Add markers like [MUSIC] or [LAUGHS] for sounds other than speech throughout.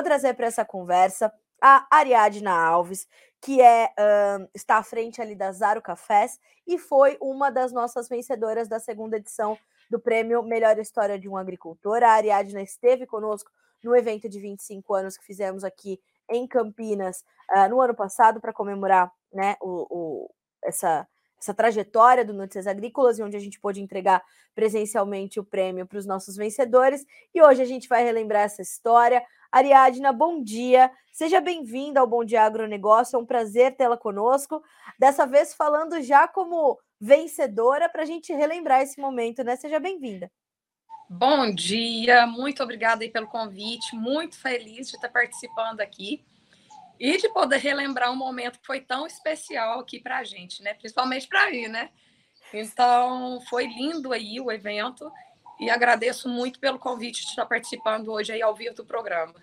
vou trazer para essa conversa a Ariadna Alves, que é uh, está à frente ali da Zaro Cafés e foi uma das nossas vencedoras da segunda edição do prêmio Melhor História de um Agricultor. A Ariadna esteve conosco no evento de 25 anos que fizemos aqui em Campinas uh, no ano passado para comemorar né, o, o, essa, essa trajetória do Notícias Agrícolas e onde a gente pôde entregar presencialmente o prêmio para os nossos vencedores. E hoje a gente vai relembrar essa história. Ariadna, bom dia. Seja bem-vinda ao Bom Dia Agronegócio. É um prazer tê-la conosco. Dessa vez falando já como vencedora para a gente relembrar esse momento, né? Seja bem-vinda. Bom dia, muito obrigada aí pelo convite, muito feliz de estar participando aqui e de poder relembrar um momento que foi tão especial aqui para a gente, né? Principalmente para mim, né? Então, foi lindo aí o evento e agradeço muito pelo convite de estar participando hoje aí ao vivo do programa.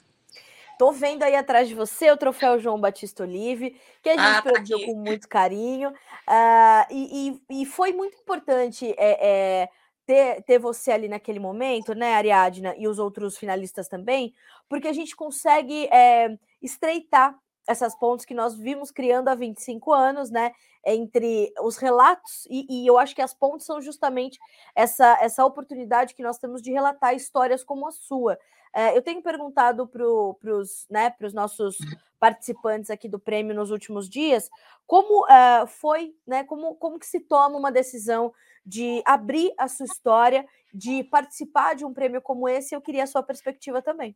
Tô vendo aí atrás de você o troféu João Batista Olive, que a gente ah, tá produziu com muito carinho. Uh, e, e, e, foi muito importante é, é, ter, ter você ali naquele momento, né, Ariadna, e os outros finalistas também, porque a gente consegue é, estreitar essas pontes que nós vimos criando há 25 anos, né? Entre os relatos, e, e, eu acho que as pontes são justamente essa, essa oportunidade que nós temos de relatar histórias como a sua. É, eu tenho perguntado para os né, nossos participantes aqui do prêmio nos últimos dias como uh, foi, né? Como, como que se toma uma decisão de abrir a sua história, de participar de um prêmio como esse. Eu queria a sua perspectiva também.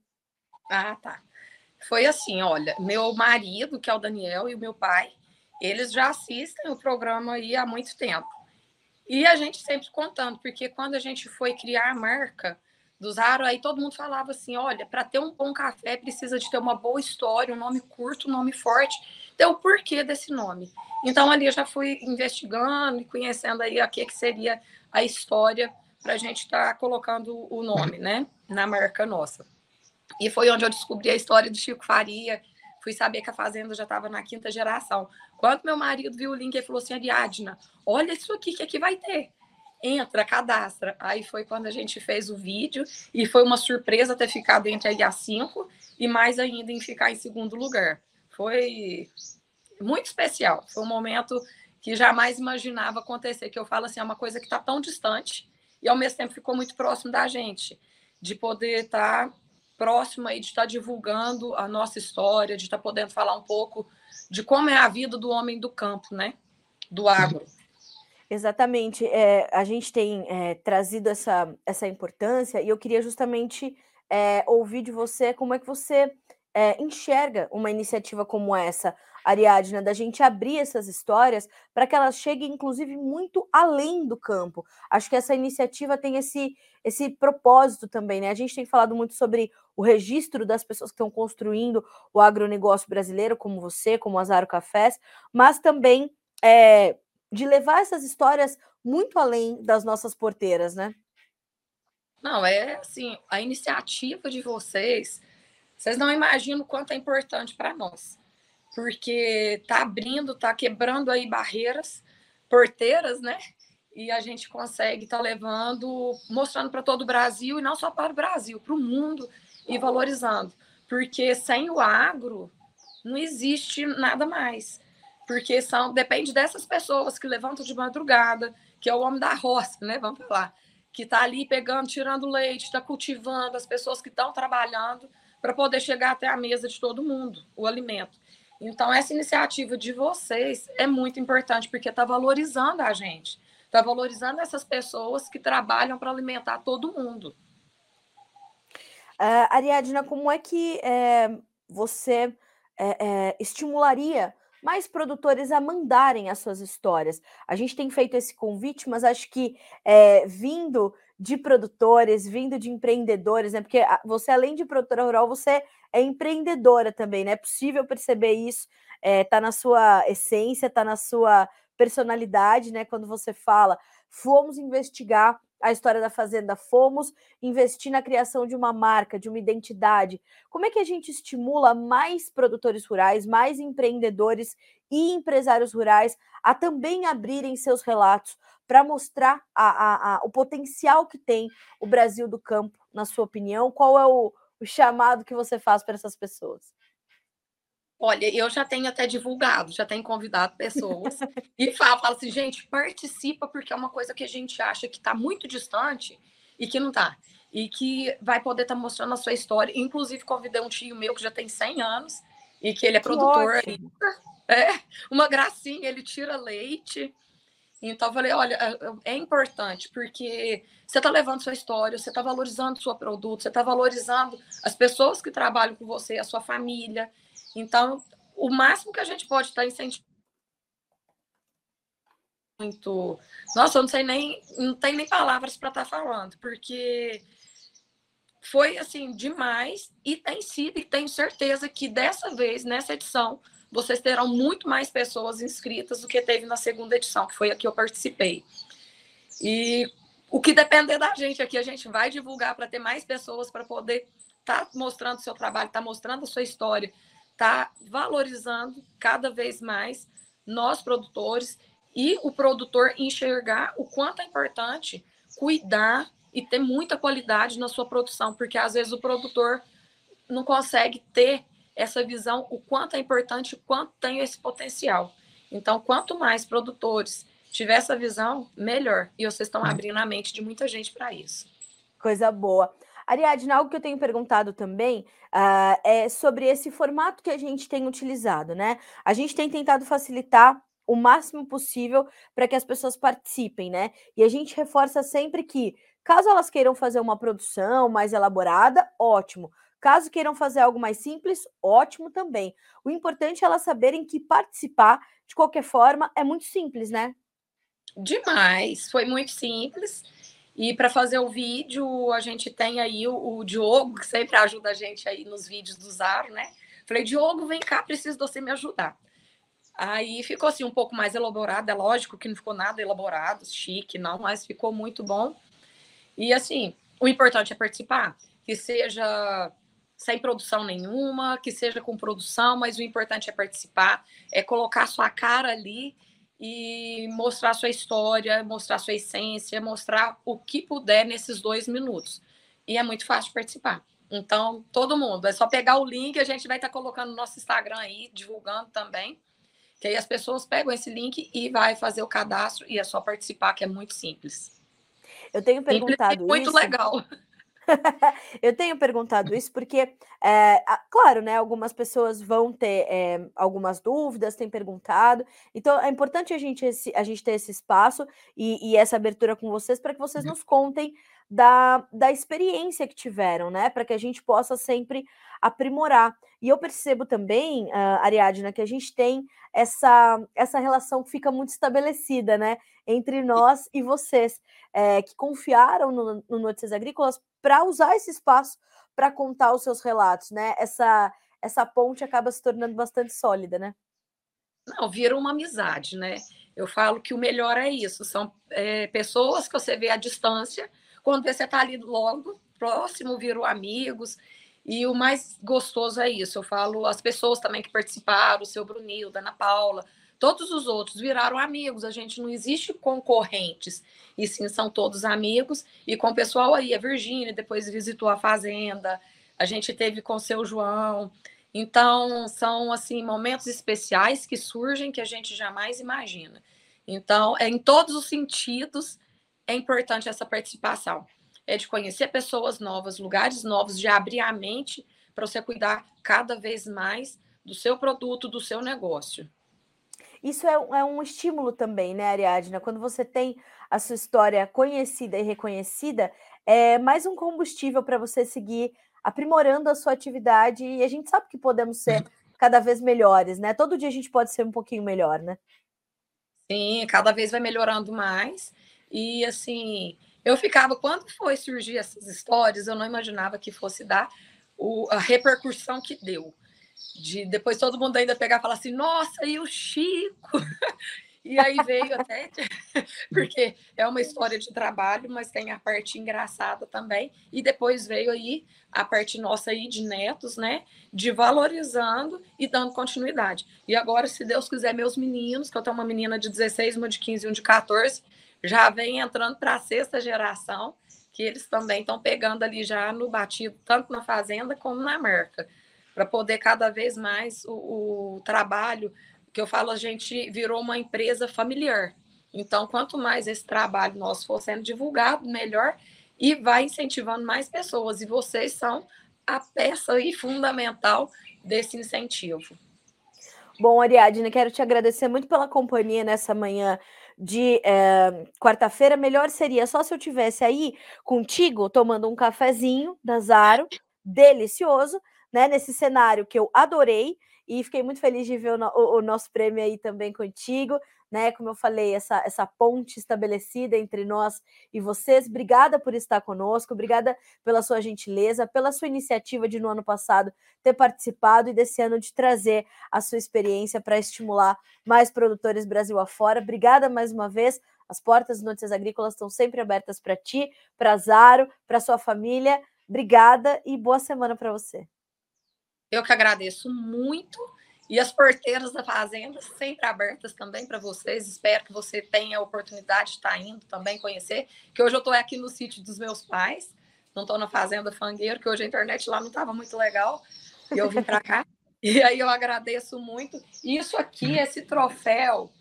Ah, tá. Foi assim, olha, meu marido, que é o Daniel, e o meu pai, eles já assistem o programa aí há muito tempo. E a gente sempre contando, porque quando a gente foi criar a marca do Zaro, aí todo mundo falava assim: olha, para ter um bom café precisa de ter uma boa história, um nome curto, um nome forte. Então, o porquê desse nome? Então, ali eu já fui investigando e conhecendo aí o que, que seria a história para a gente estar tá colocando o nome, né, na marca nossa. E foi onde eu descobri a história do Chico Faria, fui saber que a fazenda já estava na quinta geração. Quando meu marido viu o link, ele falou assim, Ariadna, olha isso aqui que aqui vai ter. Entra, cadastra. Aí foi quando a gente fez o vídeo e foi uma surpresa ter ficado entre a 5 e mais ainda em ficar em segundo lugar. Foi muito especial. Foi um momento que jamais imaginava acontecer, que eu falo assim, é uma coisa que está tão distante e ao mesmo tempo ficou muito próximo da gente, de poder estar tá próximo aí, de estar divulgando a nossa história, de estar podendo falar um pouco de como é a vida do homem do campo, né? Do agro. Exatamente. É, a gente tem é, trazido essa, essa importância e eu queria justamente é, ouvir de você como é que você é, enxerga uma iniciativa como essa, Ariadna, da gente abrir essas histórias para que elas cheguem, inclusive, muito além do campo. Acho que essa iniciativa tem esse, esse propósito também, né? A gente tem falado muito sobre o registro das pessoas que estão construindo o agronegócio brasileiro, como você, como Azaro Cafés, mas também é, de levar essas histórias muito além das nossas porteiras, né? Não, é assim, a iniciativa de vocês vocês não imaginam o quanto é importante para nós, porque está abrindo, está quebrando aí barreiras, porteiras, né? E a gente consegue estar tá levando, mostrando para todo o Brasil e não só para o Brasil, para o mundo e valorizando, porque sem o agro não existe nada mais, porque são depende dessas pessoas que levantam de madrugada, que é o homem da roça, né? Vamos falar, que está ali pegando, tirando leite, está cultivando, as pessoas que estão trabalhando para poder chegar até a mesa de todo mundo, o alimento. Então, essa iniciativa de vocês é muito importante, porque está valorizando a gente, está valorizando essas pessoas que trabalham para alimentar todo mundo. Uh, Ariadna, como é que é, você é, é, estimularia mais produtores a mandarem as suas histórias? A gente tem feito esse convite, mas acho que vindo de produtores, vindo de empreendedores, né? Porque você, além de produtora rural, você é empreendedora também, né? É possível perceber isso, é, tá na sua essência, tá na sua personalidade, né? Quando você fala, fomos investigar a história da fazenda, fomos investir na criação de uma marca, de uma identidade. Como é que a gente estimula mais produtores rurais, mais empreendedores e empresários rurais a também abrirem seus relatos para mostrar a, a, a, o potencial que tem o Brasil do campo, na sua opinião? Qual é o, o chamado que você faz para essas pessoas? Olha, eu já tenho até divulgado, já tenho convidado pessoas e falo, falo assim, gente, participa porque é uma coisa que a gente acha que está muito distante e que não está. E que vai poder estar tá mostrando a sua história. Inclusive, convidei um tio meu que já tem 100 anos e que ele é produtor. [LAUGHS] É, uma gracinha, ele tira leite. Então, eu falei, olha, é, é importante, porque você está levando sua história, você está valorizando o seu produto, você está valorizando as pessoas que trabalham com você, a sua família. Então, o máximo que a gente pode estar incentivando muito. Nossa, eu não sei nem, não tem nem palavras para estar tá falando, porque foi assim demais e tem sido e tenho certeza que dessa vez nessa edição vocês terão muito mais pessoas inscritas do que teve na segunda edição, que foi a que eu participei. E o que depender da gente aqui, a gente vai divulgar para ter mais pessoas para poder estar tá mostrando o seu trabalho, estar tá mostrando a sua história, está valorizando cada vez mais nós produtores e o produtor enxergar o quanto é importante cuidar e ter muita qualidade na sua produção, porque às vezes o produtor não consegue ter essa visão, o quanto é importante, o quanto tem esse potencial. Então, quanto mais produtores tiver essa visão, melhor. E vocês estão abrindo a mente de muita gente para isso. Coisa boa. Ariadne, algo que eu tenho perguntado também uh, é sobre esse formato que a gente tem utilizado, né? A gente tem tentado facilitar o máximo possível para que as pessoas participem, né? E a gente reforça sempre que, caso elas queiram fazer uma produção mais elaborada, ótimo. Caso queiram fazer algo mais simples, ótimo também. O importante é elas saberem que participar, de qualquer forma, é muito simples, né? Demais, foi muito simples. E para fazer o vídeo, a gente tem aí o, o, Diogo, que sempre ajuda a gente aí nos vídeos do Zaro, né? Falei, Diogo, vem cá, preciso de você me ajudar. Aí ficou assim um pouco mais elaborado, é lógico que não ficou nada elaborado, chique, não, mas ficou muito bom. E assim, o importante é participar, que seja sem produção nenhuma, que seja com produção, mas o importante é participar, é colocar sua cara ali e mostrar sua história, mostrar sua essência, mostrar o que puder nesses dois minutos. E é muito fácil participar. Então, todo mundo, é só pegar o link, a gente vai estar colocando no nosso Instagram aí, divulgando também. Que aí as pessoas pegam esse link e vai fazer o cadastro e é só participar, que é muito simples. Eu tenho perguntado simples e muito isso. legal. [LAUGHS] eu tenho perguntado isso porque, é, claro, né, algumas pessoas vão ter é, algumas dúvidas, têm perguntado. Então, é importante a gente, esse, a gente ter esse espaço e, e essa abertura com vocês para que vocês uhum. nos contem da, da experiência que tiveram, né? Para que a gente possa sempre aprimorar. E eu percebo também, uh, Ariadna, que a gente tem essa, essa relação que fica muito estabelecida, né? Entre nós e vocês, é, que confiaram no, no Notícias Agrícolas para usar esse espaço para contar os seus relatos, né? Essa, essa ponte acaba se tornando bastante sólida, né? Não, vira uma amizade, né? Eu falo que o melhor é isso, são é, pessoas que você vê à distância, quando você está ali logo, próximo, viram amigos. E o mais gostoso é isso. Eu falo, as pessoas também que participaram, o seu Brunilda, Ana Paula, todos os outros viraram amigos. A gente não existe concorrentes, e sim são todos amigos. E com o pessoal aí, a Virgínia depois visitou a fazenda, a gente teve com o seu João. Então, são assim momentos especiais que surgem que a gente jamais imagina. Então, é em todos os sentidos é importante essa participação. É de conhecer pessoas novas, lugares novos, de abrir a mente para você cuidar cada vez mais do seu produto, do seu negócio. Isso é, é, um estímulo também, né, Ariadna? Quando você tem a sua história conhecida e reconhecida, é mais um combustível para você seguir aprimorando a sua atividade e a gente sabe que podemos ser [LAUGHS] cada vez melhores, né? Todo dia a gente pode ser um pouquinho melhor, né? Sim, cada vez vai melhorando mais. E assim, eu ficava, quando foi surgir essas histórias, eu não imaginava que fosse dar o, a repercussão que deu. De depois todo mundo ainda pegar e falar assim, nossa, e o Chico? [LAUGHS] E aí veio até, [LAUGHS] porque é uma história de trabalho, mas tem a parte engraçada também. E depois veio aí a parte nossa aí de netos, né? De valorizando e dando continuidade. E agora, se Deus quiser, meus meninos, que eu tenho uma menina de 16, uma de 15 e um de 14, já vem entrando para a sexta geração que eles também estão pegando ali já no batido, tanto na fazenda como na marca, para poder cada vez mais o, o trabalho, que eu falo, a gente virou uma empresa familiar. Então, quanto mais esse trabalho nosso for sendo divulgado, melhor, e vai incentivando mais pessoas. E vocês são a peça fundamental desse incentivo. Bom, Ariadne, quero te agradecer muito pela companhia nessa manhã de é, quarta-feira. Melhor seria só se eu tivesse aí contigo tomando um cafezinho da Zaro, delicioso, né? Nesse cenário que eu adorei e fiquei muito feliz de ver o, o, o nosso prêmio aí também contigo né? Como eu falei, essa, essa ponte estabelecida entre nós e vocês. Obrigada por estar conosco, obrigada pela sua gentileza, pela sua iniciativa de no ano passado ter participado e desse ano de trazer a sua experiência para estimular mais produtores Brasil afora. Obrigada mais uma vez. As portas do Notícias Agrícolas estão sempre abertas para ti, para Zaro, para sua família. Obrigada e boa semana para você. Eu que agradeço muito e as porteiras da fazenda sempre abertas também para vocês. Espero que você tenha a oportunidade de estar indo também conhecer. Que hoje eu estou aqui no sítio dos meus pais, não estou na fazenda Fangueiro, que hoje a internet lá não estava muito legal. E eu vim para cá. [LAUGHS] E aí eu agradeço muito. Isso aqui, esse troféu,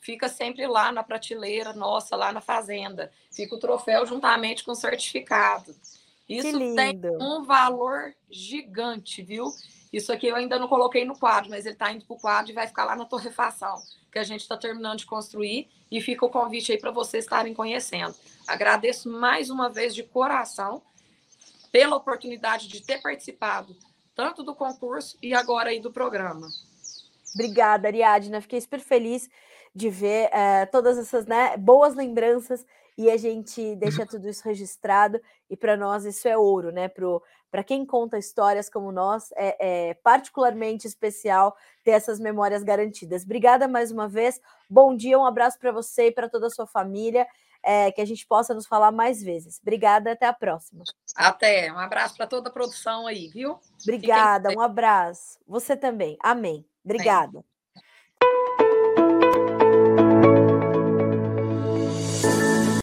fica sempre lá na prateleira nossa, lá na fazenda. Fica o troféu juntamente com o certificado. Isso tem um valor gigante, viu? Isso aqui eu ainda não coloquei no quadro, mas ele está indo para o quadro e vai ficar lá na torrefação, que a gente está terminando de construir. E fica o convite aí para vocês estarem conhecendo. Agradeço mais uma vez de coração pela oportunidade de ter participado tanto do concurso e agora aí do programa. Obrigada, Ariadna. Fiquei super feliz de ver é, todas essas né, boas lembranças e a gente deixa tudo isso registrado e para nós isso é ouro, né? Para quem conta histórias como nós, é, é, particularmente especial ter essas memórias garantidas. Obrigada mais uma vez, bom dia, um abraço para você e para toda a sua família, é, que a gente possa nos falar mais vezes. Obrigada, até a próxima. Até, um abraço para toda a produção aí, viu? Obrigada, um abraço. Você também, amém. Obrigada. Amém.